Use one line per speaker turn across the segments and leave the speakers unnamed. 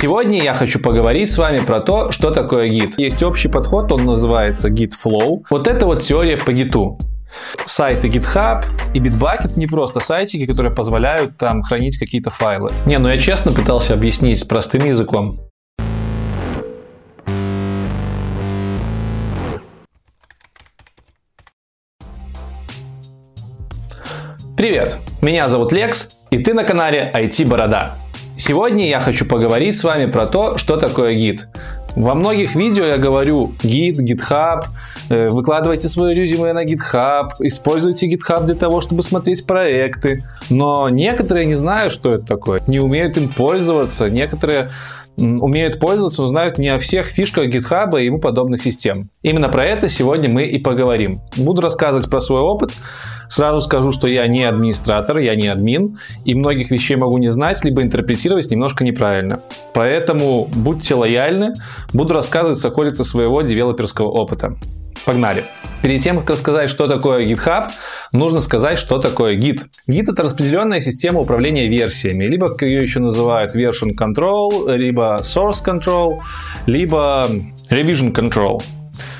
Сегодня я хочу поговорить с вами про то, что такое гид. Есть общий подход, он называется Git Flow. Вот это вот теория по гиту. Сайты GitHub и Bitbucket не просто сайтики, которые позволяют там хранить какие-то файлы. Не, ну я честно пытался объяснить простым языком. Привет, меня зовут Лекс, и ты на канале IT Борода. Сегодня я хочу поговорить с вами про то, что такое гид. Во многих видео я говорю гид, GitHub, э, выкладывайте свое резюме на GitHub, используйте GitHub для того, чтобы смотреть проекты. Но некоторые не знают, что это такое, не умеют им пользоваться, некоторые умеют пользоваться, но знают не о всех фишках GitHub и ему подобных систем. Именно про это сегодня мы и поговорим. Буду рассказывать про свой опыт, Сразу скажу, что я не администратор, я не админ, и многих вещей могу не знать, либо интерпретировать немножко неправильно. Поэтому будьте лояльны, буду рассказывать с околицы своего девелоперского опыта. Погнали! Перед тем, как рассказать, что такое GitHub, нужно сказать, что такое Git. Git — это распределенная система управления версиями, либо, как ее еще называют, version control, либо source control, либо revision control.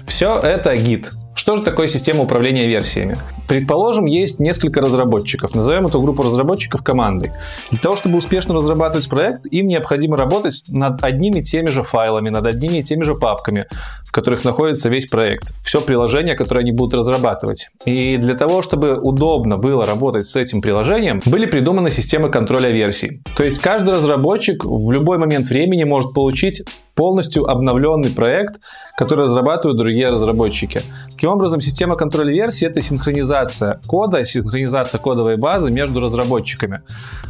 Все это Git. Что же такое система управления версиями? Предположим, есть несколько разработчиков. Назовем эту группу разработчиков командой. Для того, чтобы успешно разрабатывать проект, им необходимо работать над одними и теми же файлами, над одними и теми же папками, в которых находится весь проект. Все приложение, которое они будут разрабатывать. И для того, чтобы удобно было работать с этим приложением, были придуманы системы контроля версий. То есть каждый разработчик в любой момент времени может получить полностью обновленный проект, который разрабатывают другие разработчики. Таким образом, система контроля версий — это синхронизация кода, синхронизация кодовой базы между разработчиками.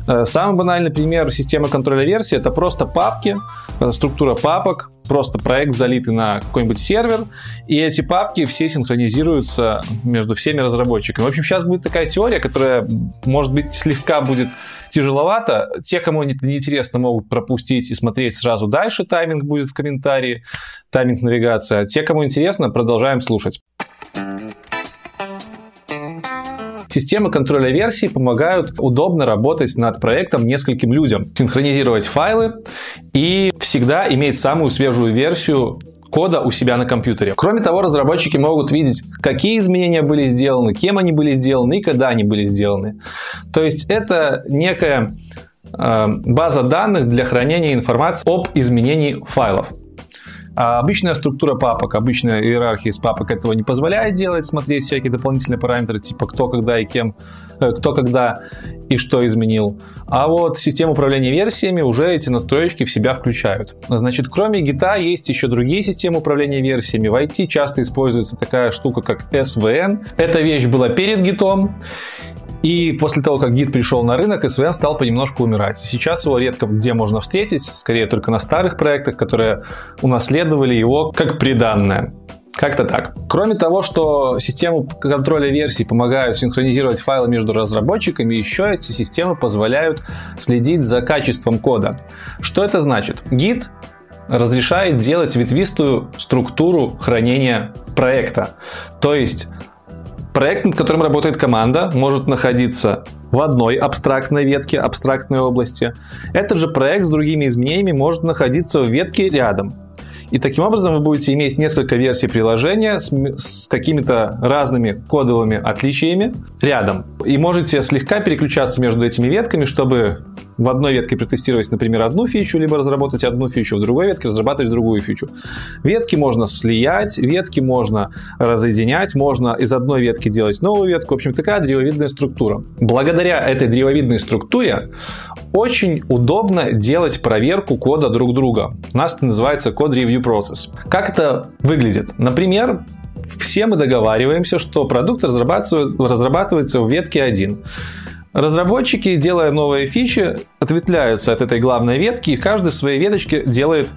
Э, самый банальный пример системы контроля версий — это просто папки, э, структура папок, просто проект залитый на какой-нибудь сервер, и эти папки все синхронизируются между всеми разработчиками. В общем, сейчас будет такая теория, которая, может быть, слегка будет тяжеловато. Те, кому это неинтересно, могут пропустить и смотреть сразу дальше. Тайминг будет в комментарии, тайминг навигация. Те, кому интересно, продолжаем слушать. Системы контроля версий помогают удобно работать над проектом нескольким людям, синхронизировать файлы и всегда иметь самую свежую версию кода у себя на компьютере. Кроме того, разработчики могут видеть, какие изменения были сделаны, кем они были сделаны и когда они были сделаны. То есть это некая э, база данных для хранения информации об изменении файлов. А обычная структура папок, обычная иерархия из папок этого не позволяет делать, смотреть всякие дополнительные параметры, типа кто, когда и кем, э, кто, когда и что изменил. А вот система управления версиями уже эти настроечки в себя включают. Значит, кроме гита есть еще другие системы управления версиями. В IT часто используется такая штука, как SVN. Эта вещь была перед гитом. И после того, как гид пришел на рынок, SVN стал понемножку умирать. Сейчас его редко где можно встретить, скорее только на старых проектах, которые унаследовали его как приданное. Как-то так. Кроме того, что системы контроля версий помогают синхронизировать файлы между разработчиками, еще эти системы позволяют следить за качеством кода. Что это значит? Гид разрешает делать ветвистую структуру хранения проекта. То есть Проект, над которым работает команда, может находиться в одной абстрактной ветке, абстрактной области. Этот же проект с другими изменениями может находиться в ветке рядом. И таким образом вы будете иметь несколько версий приложения с, с какими-то разными кодовыми отличиями рядом. И можете слегка переключаться между этими ветками, чтобы в одной ветке протестировать, например, одну фичу, либо разработать одну фичу, в другой ветке разрабатывать другую фичу. Ветки можно слиять, ветки можно разъединять, можно из одной ветки делать новую ветку. В общем, такая древовидная структура. Благодаря этой древовидной структуре очень удобно делать проверку кода друг друга. У нас это называется код review process. Как это выглядит? Например, все мы договариваемся, что продукт разрабатывается в ветке 1. Разработчики, делая новые фичи, ответвляются от этой главной ветки, и каждый в своей веточке делает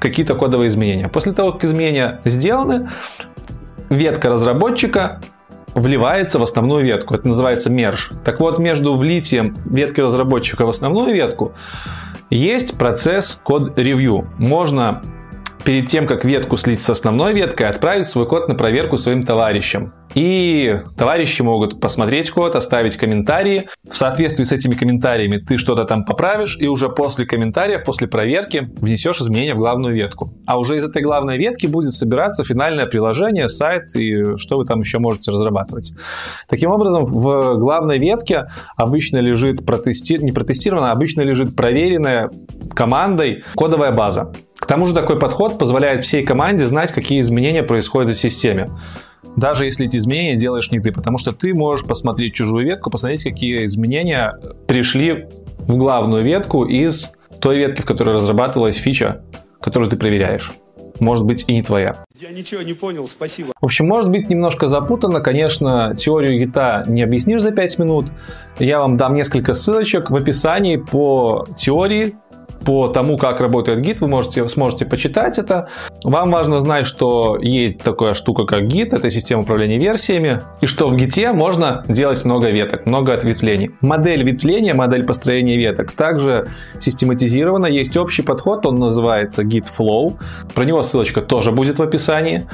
какие-то кодовые изменения. После того, как изменения сделаны, ветка разработчика вливается в основную ветку. Это называется мерж. Так вот, между влитием ветки разработчика в основную ветку есть процесс код ревью. Можно перед тем, как ветку слить с основной веткой, отправить свой код на проверку своим товарищам. И товарищи могут посмотреть код, оставить комментарии. В соответствии с этими комментариями ты что-то там поправишь, и уже после комментариев, после проверки внесешь изменения в главную ветку. А уже из этой главной ветки будет собираться финальное приложение, сайт и что вы там еще можете разрабатывать. Таким образом, в главной ветке обычно лежит протести... не протестированная, а обычно лежит проверенная командой кодовая база. К тому же такой подход позволяет всей команде знать, какие изменения происходят в системе даже если эти изменения делаешь не ты, потому что ты можешь посмотреть чужую ветку, посмотреть, какие изменения пришли в главную ветку из той ветки, в которой разрабатывалась фича, которую ты проверяешь. Может быть и не твоя.
Я ничего не понял, спасибо.
В общем, может быть немножко запутанно. Конечно, теорию гита не объяснишь за 5 минут. Я вам дам несколько ссылочек в описании по теории по тому, как работает гид, вы можете, сможете почитать это. Вам важно знать, что есть такая штука, как гид, это система управления версиями, и что в гите можно делать много веток, много ответвлений. Модель ветвления, модель построения веток также систематизирована, есть общий подход, он называется Git Flow. Про него ссылочка тоже будет в описании.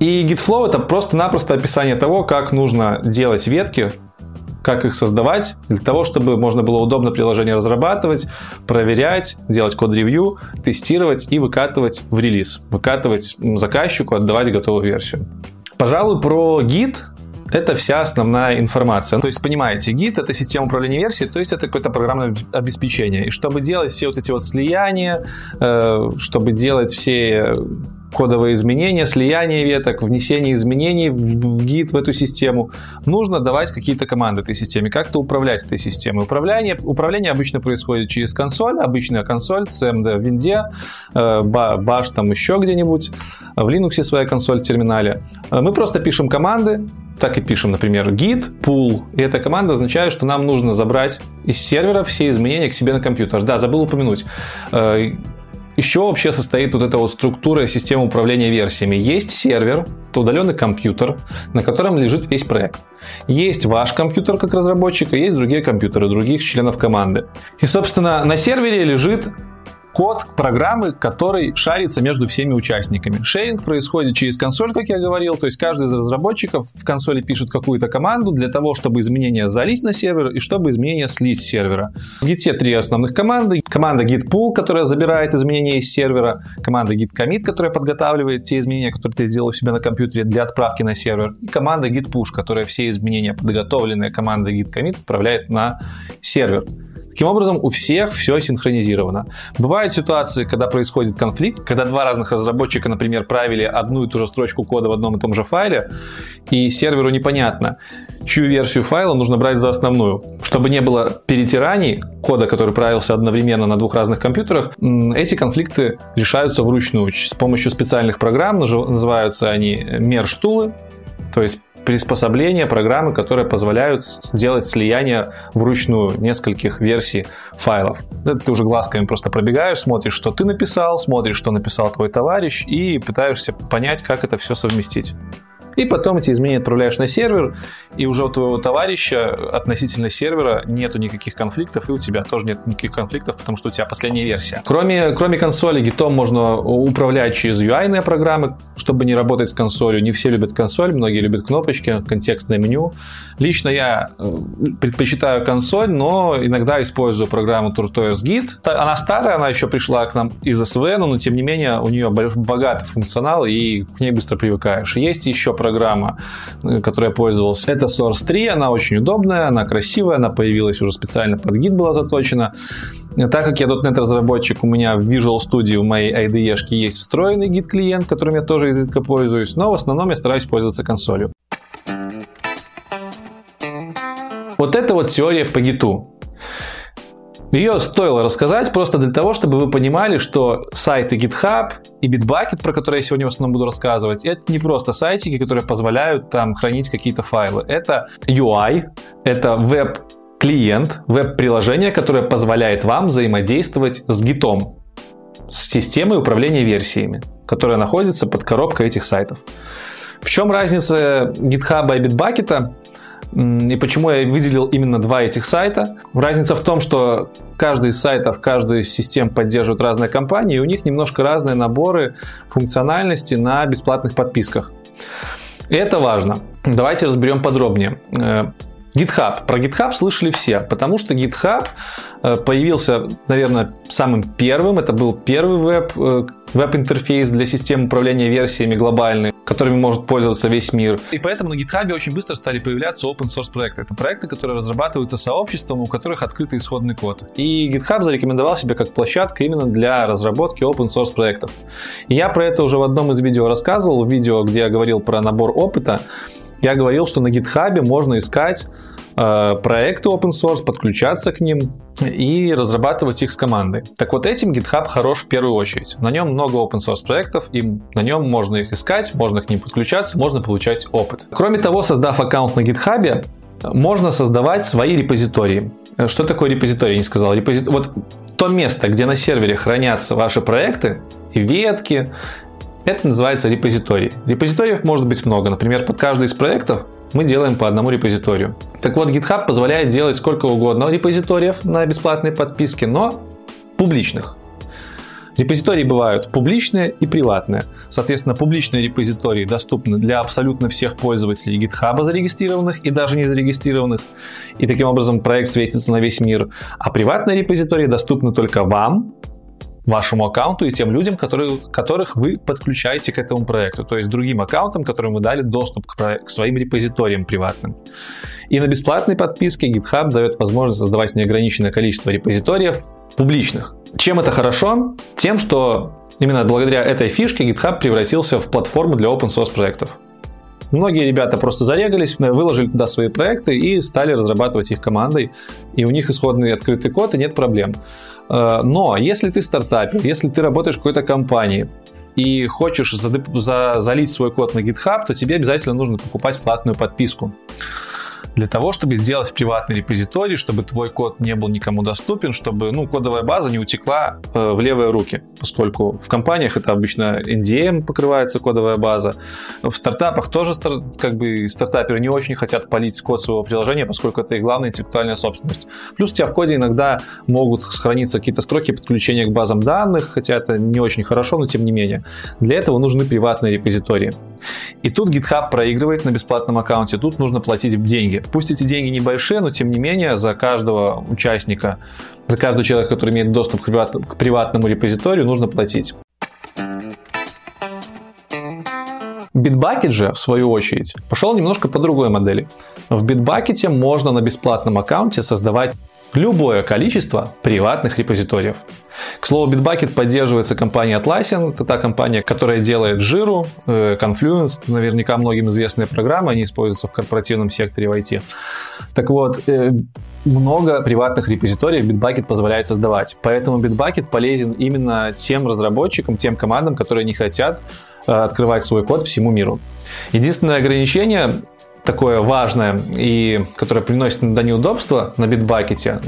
И GitFlow это просто-напросто описание того, как нужно делать ветки как их создавать, для того, чтобы можно было удобно приложение разрабатывать, проверять, делать код-ревью, тестировать и выкатывать в релиз. Выкатывать заказчику, отдавать готовую версию. Пожалуй, про гид это вся основная информация. То есть, понимаете, гид — это система управления версией, то есть это какое-то программное обеспечение. И чтобы делать все вот эти вот слияния, э, чтобы делать все кодовые изменения, слияние веток, внесение изменений в гид в эту систему, нужно давать какие-то команды этой системе, как-то управлять этой системой. Управление, управление обычно происходит через консоль, обычная консоль, CMD в винде, э, Bash там еще где-нибудь, в Linux своя консоль в терминале. Э, мы просто пишем команды, так и пишем, например, git pull, и эта команда означает, что нам нужно забрать из сервера все изменения к себе на компьютер. Да, забыл упомянуть э, еще вообще состоит вот эта вот структура системы управления версиями. Есть сервер, это удаленный компьютер, на котором лежит весь проект. Есть ваш компьютер как разработчика, есть другие компьютеры других членов команды. И, собственно, на сервере лежит код программы, который шарится между всеми участниками. Шеринг происходит через консоль, как я говорил, то есть каждый из разработчиков в консоли пишет какую-то команду для того, чтобы изменения залить на сервер и чтобы изменения слить с сервера. В Git три основных команды. Команда git pull, которая забирает изменения из сервера, команда git commit, которая подготавливает те изменения, которые ты сделал у себя на компьютере для отправки на сервер, и команда git push, которая все изменения, подготовленные командой git commit, отправляет на сервер. Таким образом, у всех все синхронизировано. Бывают ситуации, когда происходит конфликт, когда два разных разработчика, например, правили одну и ту же строчку кода в одном и том же файле, и серверу непонятно, чью версию файла нужно брать за основную. Чтобы не было перетираний кода, который правился одновременно на двух разных компьютерах, эти конфликты решаются вручную с помощью специальных программ, называются они мерштулы, то есть приспособления, программы, которые позволяют сделать слияние вручную нескольких версий файлов. Это ты уже глазками просто пробегаешь, смотришь, что ты написал, смотришь, что написал твой товарищ и пытаешься понять, как это все совместить. И потом эти изменения отправляешь на сервер, и уже у твоего товарища относительно сервера нету никаких конфликтов, и у тебя тоже нет никаких конфликтов, потому что у тебя последняя версия. Кроме, кроме консоли, гитом можно управлять через UI программы, чтобы не работать с консолью. Не все любят консоль, многие любят кнопочки, контекстное меню. Лично я э, предпочитаю консоль, но иногда использую программу Turtoers Git. Она старая, она еще пришла к нам из SVN, но тем не менее у нее богатый функционал, и к ней быстро привыкаешь. Есть еще программа, э, которой я пользовался. Это Source 3, она очень удобная, она красивая, она появилась уже специально под Git была заточена. Так как я .NET разработчик, у меня в Visual Studio в моей IDE есть встроенный Git клиент, которым я тоже изредка пользуюсь, но в основном я стараюсь пользоваться консолью. Вот это вот теория по гиту. Ее стоило рассказать просто для того, чтобы вы понимали, что сайты GitHub и Bitbucket, про которые я сегодня в основном буду рассказывать, это не просто сайтики, которые позволяют там хранить какие-то файлы. Это UI, это веб-клиент, веб-приложение, которое позволяет вам взаимодействовать с гитом, с системой управления версиями, которая находится под коробкой этих сайтов. В чем разница GitHub и Bitbucket? И почему я выделил именно два этих сайта? Разница в том, что каждый из сайтов, каждая из систем поддерживает разные компании, и у них немножко разные наборы функциональности на бесплатных подписках. Это важно. Давайте разберем подробнее. GitHub. Про GitHub слышали все, потому что GitHub э, появился, наверное, самым первым. Это был первый веб, э, веб-интерфейс для систем управления версиями глобальной, которыми может пользоваться весь мир. И поэтому на GitHub очень быстро стали появляться open source проекты. Это проекты, которые разрабатываются сообществом, у которых открытый исходный код. И GitHub зарекомендовал себя как площадка именно для разработки open source проектов. И я про это уже в одном из видео рассказывал, в видео, где я говорил про набор опыта. Я говорил, что на GitHub можно искать э, проекты open source, подключаться к ним и разрабатывать их с командой. Так вот этим GitHub хорош в первую очередь. На нем много open source проектов, и на нем можно их искать, можно к ним подключаться, можно получать опыт. Кроме того, создав аккаунт на GitHub, можно создавать свои репозитории. Что такое репозиторий? Не сказал. Репози... Вот то место, где на сервере хранятся ваши проекты и ветки, это называется репозиторий. Репозиториев может быть много. Например, под каждый из проектов мы делаем по одному репозиторию. Так вот, GitHub позволяет делать сколько угодно репозиториев на бесплатной подписке, но публичных. Репозитории бывают публичные и приватные. Соответственно, публичные репозитории доступны для абсолютно всех пользователей GitHub зарегистрированных и даже не зарегистрированных. И таким образом проект светится на весь мир. А приватные репозитории доступны только вам, вашему аккаунту и тем людям, которые, которых вы подключаете к этому проекту, то есть другим аккаунтам, которым вы дали доступ к, к своим репозиториям приватным. И на бесплатной подписке GitHub дает возможность создавать неограниченное количество репозиториев публичных. Чем это хорошо? Тем, что именно благодаря этой фишке GitHub превратился в платформу для open source проектов. Многие ребята просто зарегались, выложили туда свои проекты и стали разрабатывать их командой. И у них исходный открытый код, и нет проблем. Э, но если ты стартапер, если ты работаешь в какой-то компании, и хочешь залить свой код на GitHub, то тебе обязательно нужно покупать платную подписку для того, чтобы сделать приватный репозиторий, чтобы твой код не был никому доступен, чтобы ну, кодовая база не утекла э, в левые руки, поскольку в компаниях это обычно NDM покрывается кодовая база. В стартапах тоже как бы стартаперы не очень хотят полить код своего приложения, поскольку это их главная интеллектуальная собственность. Плюс у тебя в коде иногда могут храниться какие-то строки подключения к базам данных, хотя это не очень хорошо, но тем не менее. Для этого нужны приватные репозитории. И тут GitHub проигрывает на бесплатном аккаунте, тут нужно платить деньги. Пусть эти деньги небольшие, но тем не менее за каждого участника, за каждого человека, который имеет доступ к, приват, к приватному репозиторию, нужно платить. Bitbucket же, в свою очередь, пошел немножко по другой модели. В Bitbucket можно на бесплатном аккаунте создавать любое количество приватных репозиториев. К слову, Bitbucket поддерживается компанией Atlassian. Это та компания, которая делает Jira, э, Confluence, наверняка многим известные программы, они используются в корпоративном секторе в IT. Так вот, э, много приватных репозиториев Bitbucket позволяет создавать. Поэтому Bitbucket полезен именно тем разработчикам, тем командам, которые не хотят э, открывать свой код всему миру. Единственное ограничение такое важное и которое приносит иногда неудобства на Bitbucket,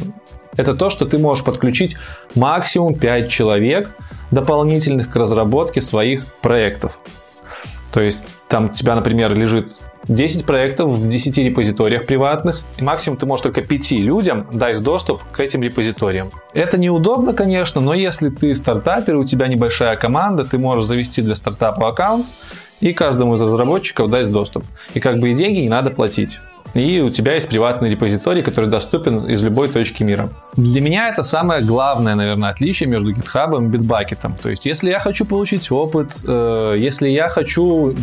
это то, что ты можешь подключить максимум 5 человек дополнительных к разработке своих проектов. То есть там у тебя, например, лежит 10 проектов в 10 репозиториях приватных, и максимум ты можешь только 5 людям дать доступ к этим репозиториям. Это неудобно, конечно, но если ты стартапер, у тебя небольшая команда, ты можешь завести для стартапа аккаунт и каждому из разработчиков дать доступ. И как бы и деньги не надо платить и у тебя есть приватный репозиторий, который доступен из любой точки мира. Для меня это самое главное, наверное, отличие между GitHub и Bitbucket. То есть, если я хочу получить опыт, э, если я хочу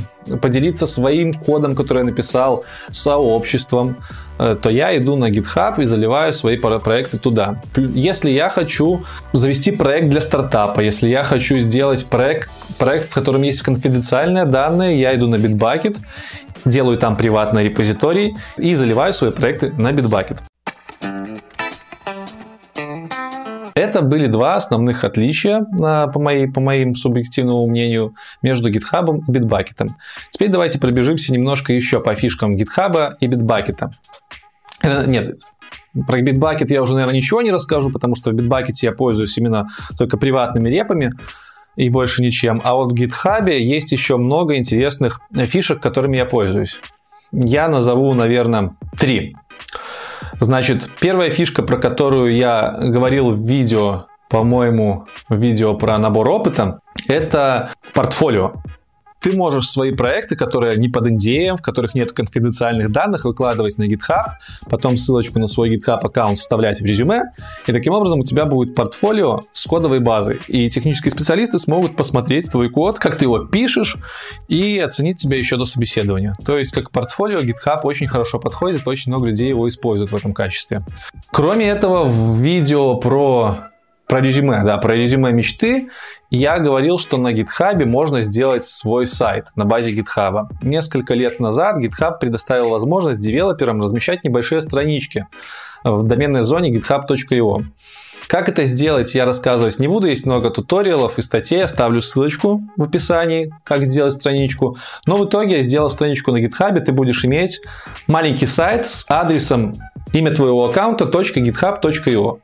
поделиться своим кодом, который я написал, сообществом, э, то я иду на GitHub и заливаю свои проекты туда. Если я хочу завести проект для стартапа, если я хочу сделать проект, проект в котором есть конфиденциальные данные, я иду на Bitbucket делаю там приватный репозиторий и заливаю свои проекты на Bitbucket. Это были два основных отличия, по, моей, по моим субъективному мнению, между GitHub и Bitbucket. Теперь давайте пробежимся немножко еще по фишкам GitHub и Bitbucket. Э, нет, про Bitbucket я уже, наверное, ничего не расскажу, потому что в Bitbucket я пользуюсь именно только приватными репами и больше ничем. А вот в GitHub есть еще много интересных фишек, которыми я пользуюсь. я назову, наверное, три. Значит, первая фишка, про которую я говорил в видео, по-моему, видео про набор опыта, это портфолио ты можешь свои проекты, которые не под NDA, в которых нет конфиденциальных данных, выкладывать на GitHub, потом ссылочку на свой GitHub аккаунт вставлять в резюме, и таким образом у тебя будет портфолио с кодовой базой. И технические специалисты смогут посмотреть твой код, как ты его пишешь, и оценить тебя еще до собеседования. То есть, как портфолио, GitHub очень хорошо подходит, очень много людей его используют в этом качестве. Кроме этого, в видео про про резюме, да, про резюме мечты я говорил, что на GitHub можно сделать свой сайт на базе GitHub. Несколько лет назад GitHub предоставил возможность девелоперам размещать небольшие странички в доменной зоне github.io. Как это сделать, я рассказывать не буду. Есть много туториалов и статей. Оставлю ссылочку в описании, как сделать страничку. Но в итоге, сделав страничку на GitHub, ты будешь иметь маленький сайт с адресом имя твоего аккаунта .github.io.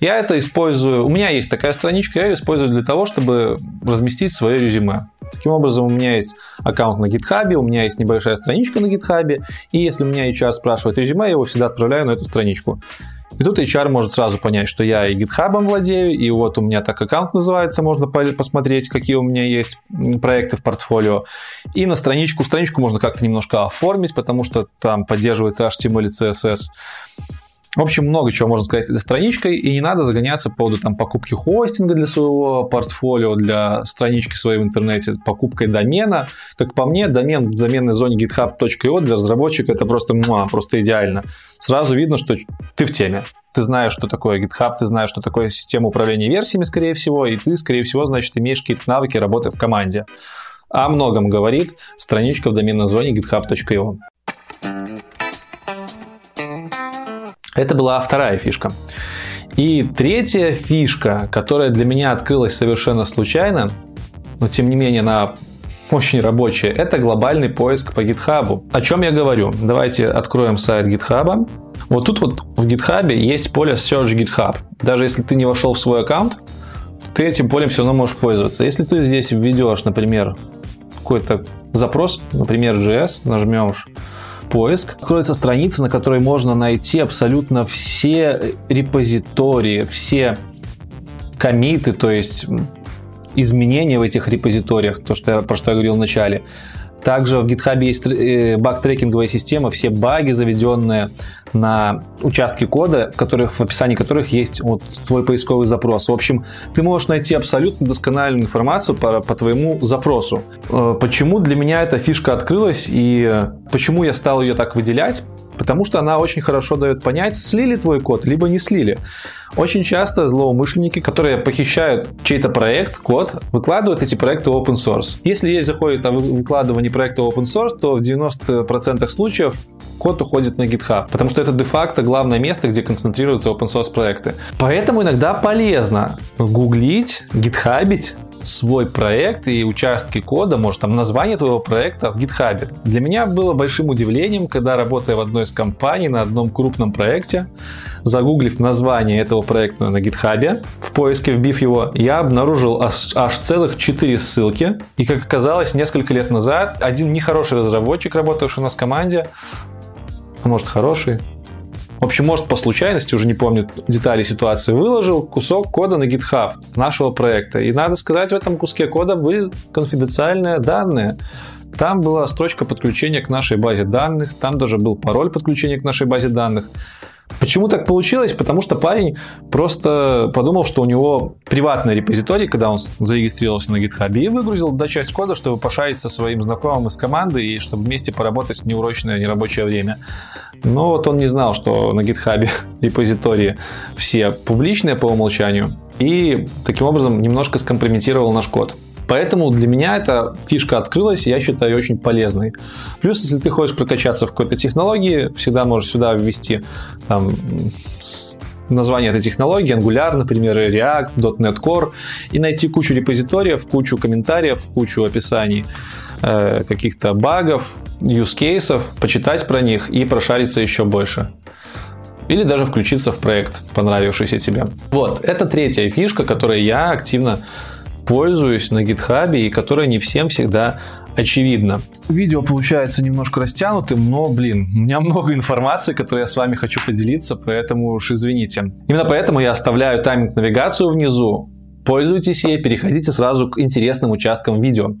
Я это использую, у меня есть такая страничка, я ее использую для того, чтобы разместить свое резюме. Таким образом, у меня есть аккаунт на GitHub, у меня есть небольшая страничка на GitHub, и если у меня HR спрашивает резюме, я его всегда отправляю на эту страничку. И тут HR может сразу понять, что я и GitHub владею, и вот у меня так аккаунт называется, можно посмотреть, какие у меня есть проекты в портфолио. И на страничку, страничку можно как-то немножко оформить, потому что там поддерживается HTML и CSS. В общем, много чего можно сказать этой страничкой, и не надо загоняться по поводу там, покупки хостинга для своего портфолио, для странички своей в интернете, покупкой домена. Как по мне, домен в доменной зоне github.io для разработчика это просто, муа, просто идеально. Сразу видно, что ты в теме. Ты знаешь, что такое GitHub, ты знаешь, что такое система управления версиями, скорее всего, и ты, скорее всего, значит, имеешь какие-то навыки работы в команде. О многом говорит страничка в доменной зоне github.io. Это была вторая фишка. И третья фишка, которая для меня открылась совершенно случайно, но тем не менее она очень рабочая, это глобальный поиск по GitHub. О чем я говорю? Давайте откроем сайт GitHub. Вот тут вот в GitHub есть поле Search GitHub. Даже если ты не вошел в свой аккаунт, ты этим полем все равно можешь пользоваться. Если ты здесь введешь, например, какой-то запрос, например, JS, нажмешь поиск, откроется страница, на которой можно найти абсолютно все репозитории, все комиты, то есть изменения в этих репозиториях, то, что я, про что я говорил в начале. Также в GitHub есть э, баг-трекинговая система, все баги, заведенные на участки кода, в, которых, в описании которых есть вот твой поисковый запрос. В общем, ты можешь найти абсолютно доскональную информацию по, по твоему запросу. Э, почему для меня эта фишка открылась и почему я стал ее так выделять? Потому что она очень хорошо дает понять, слили твой код, либо не слили. Очень часто злоумышленники, которые похищают чей-то проект, код, выкладывают эти проекты open source. Если есть заходит о выкладывании проекта open source, то в 90% случаев код уходит на GitHub, потому что это де-факто главное место, где концентрируются open source проекты. Поэтому иногда полезно гуглить, гитхабить свой проект и участки кода, может, там название твоего проекта в GitHub. Для меня было большим удивлением, когда работая в одной из компаний на одном крупном проекте, загуглив название этого проекта на GitHub, в поиске вбив его, я обнаружил аж, аж целых 4 ссылки. И, как оказалось, несколько лет назад один нехороший разработчик, работавший у нас в команде, а может хороший, в общем, может по случайности, уже не помню детали ситуации, выложил кусок кода на GitHub нашего проекта. И надо сказать, в этом куске кода были конфиденциальные данные. Там была строчка подключения к нашей базе данных, там даже был пароль подключения к нашей базе данных. Почему так получилось? Потому что парень просто подумал, что у него приватный репозиторий, когда он зарегистрировался на GitHub, и выгрузил туда часть кода, чтобы пошарить со своим знакомым из команды и чтобы вместе поработать в неурочное нерабочее время. Но вот он не знал, что на GitHub репозитории все публичные по умолчанию, и таким образом немножко скомпрометировал наш код. Поэтому для меня эта фишка открылась, и я считаю очень полезной. Плюс, если ты хочешь прокачаться в какой-то технологии, всегда можешь сюда ввести там, название этой технологии, Angular, например, React, .NET Core, и найти кучу репозиториев, кучу комментариев, кучу описаний э, каких-то багов, use кейсов, почитать про них и прошариться еще больше. Или даже включиться в проект, понравившийся тебе. Вот, это третья фишка, которой я активно пользуюсь на GitHub и которая не всем всегда очевидно. Видео получается немножко растянутым, но, блин, у меня много информации, которой я с вами хочу поделиться, поэтому уж извините. Именно поэтому я оставляю тайминг-навигацию внизу. Пользуйтесь ей, переходите сразу к интересным участкам видео.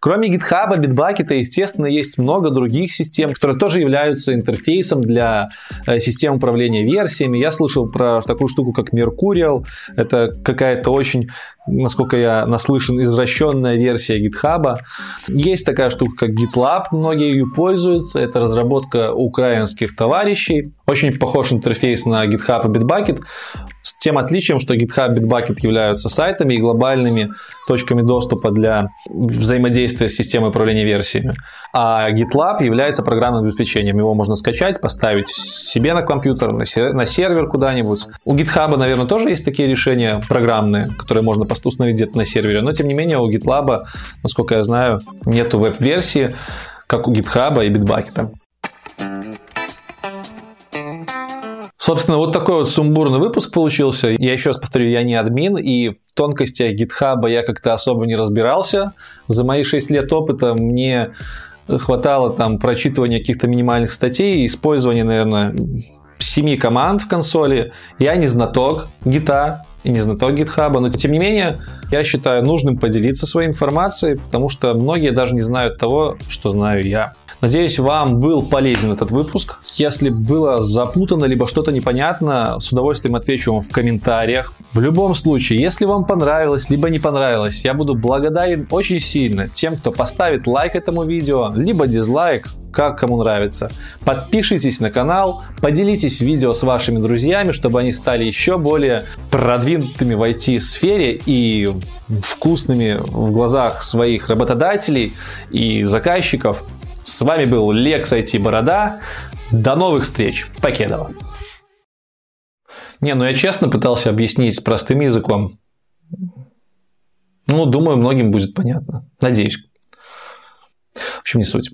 Кроме GitHub, Bitbucket, естественно, есть много других систем, которые тоже являются интерфейсом для э, систем управления версиями. Я слышал про такую штуку, как Mercurial. Это какая-то очень насколько я наслышан, извращенная версия GitHub. Есть такая штука, как GitLab, многие ее пользуются. Это разработка украинских товарищей. Очень похож интерфейс на GitHub и Bitbucket, с тем отличием, что GitHub и Bitbucket являются сайтами и глобальными точками доступа для взаимодействия с системой управления версиями. А GitLab является программным обеспечением. Его можно скачать, поставить себе на компьютер, на сервер куда-нибудь. У GitHub, наверное, тоже есть такие решения программные, которые можно установить где-то на сервере. Но, тем не менее, у GitLab, насколько я знаю, нету веб-версии, как у GitHub и Bitbucket. Собственно, вот такой вот сумбурный выпуск получился. Я еще раз повторю, я не админ, и в тонкостях GitHub я как-то особо не разбирался. За мои 6 лет опыта мне хватало там прочитывания каких-то минимальных статей, использования, наверное, семи команд в консоли. Я не знаток гита и не знаток гитхаба, но тем не менее я считаю нужным поделиться своей информацией, потому что многие даже не знают того, что знаю я. Надеюсь, вам был полезен этот выпуск. Если было запутано, либо что-то непонятно, с удовольствием отвечу вам в комментариях. В любом случае, если вам понравилось, либо не понравилось, я буду благодарен очень сильно тем, кто поставит лайк этому видео, либо дизлайк, как кому нравится. Подпишитесь на канал, поделитесь видео с вашими друзьями, чтобы они стали еще более продвинутыми в IT-сфере и вкусными в глазах своих работодателей и заказчиков. С вами был Лекс IT Борода. До новых встреч. Покедова. Не, ну я честно пытался объяснить простым языком. Ну, думаю, многим будет понятно. Надеюсь. В общем, не суть.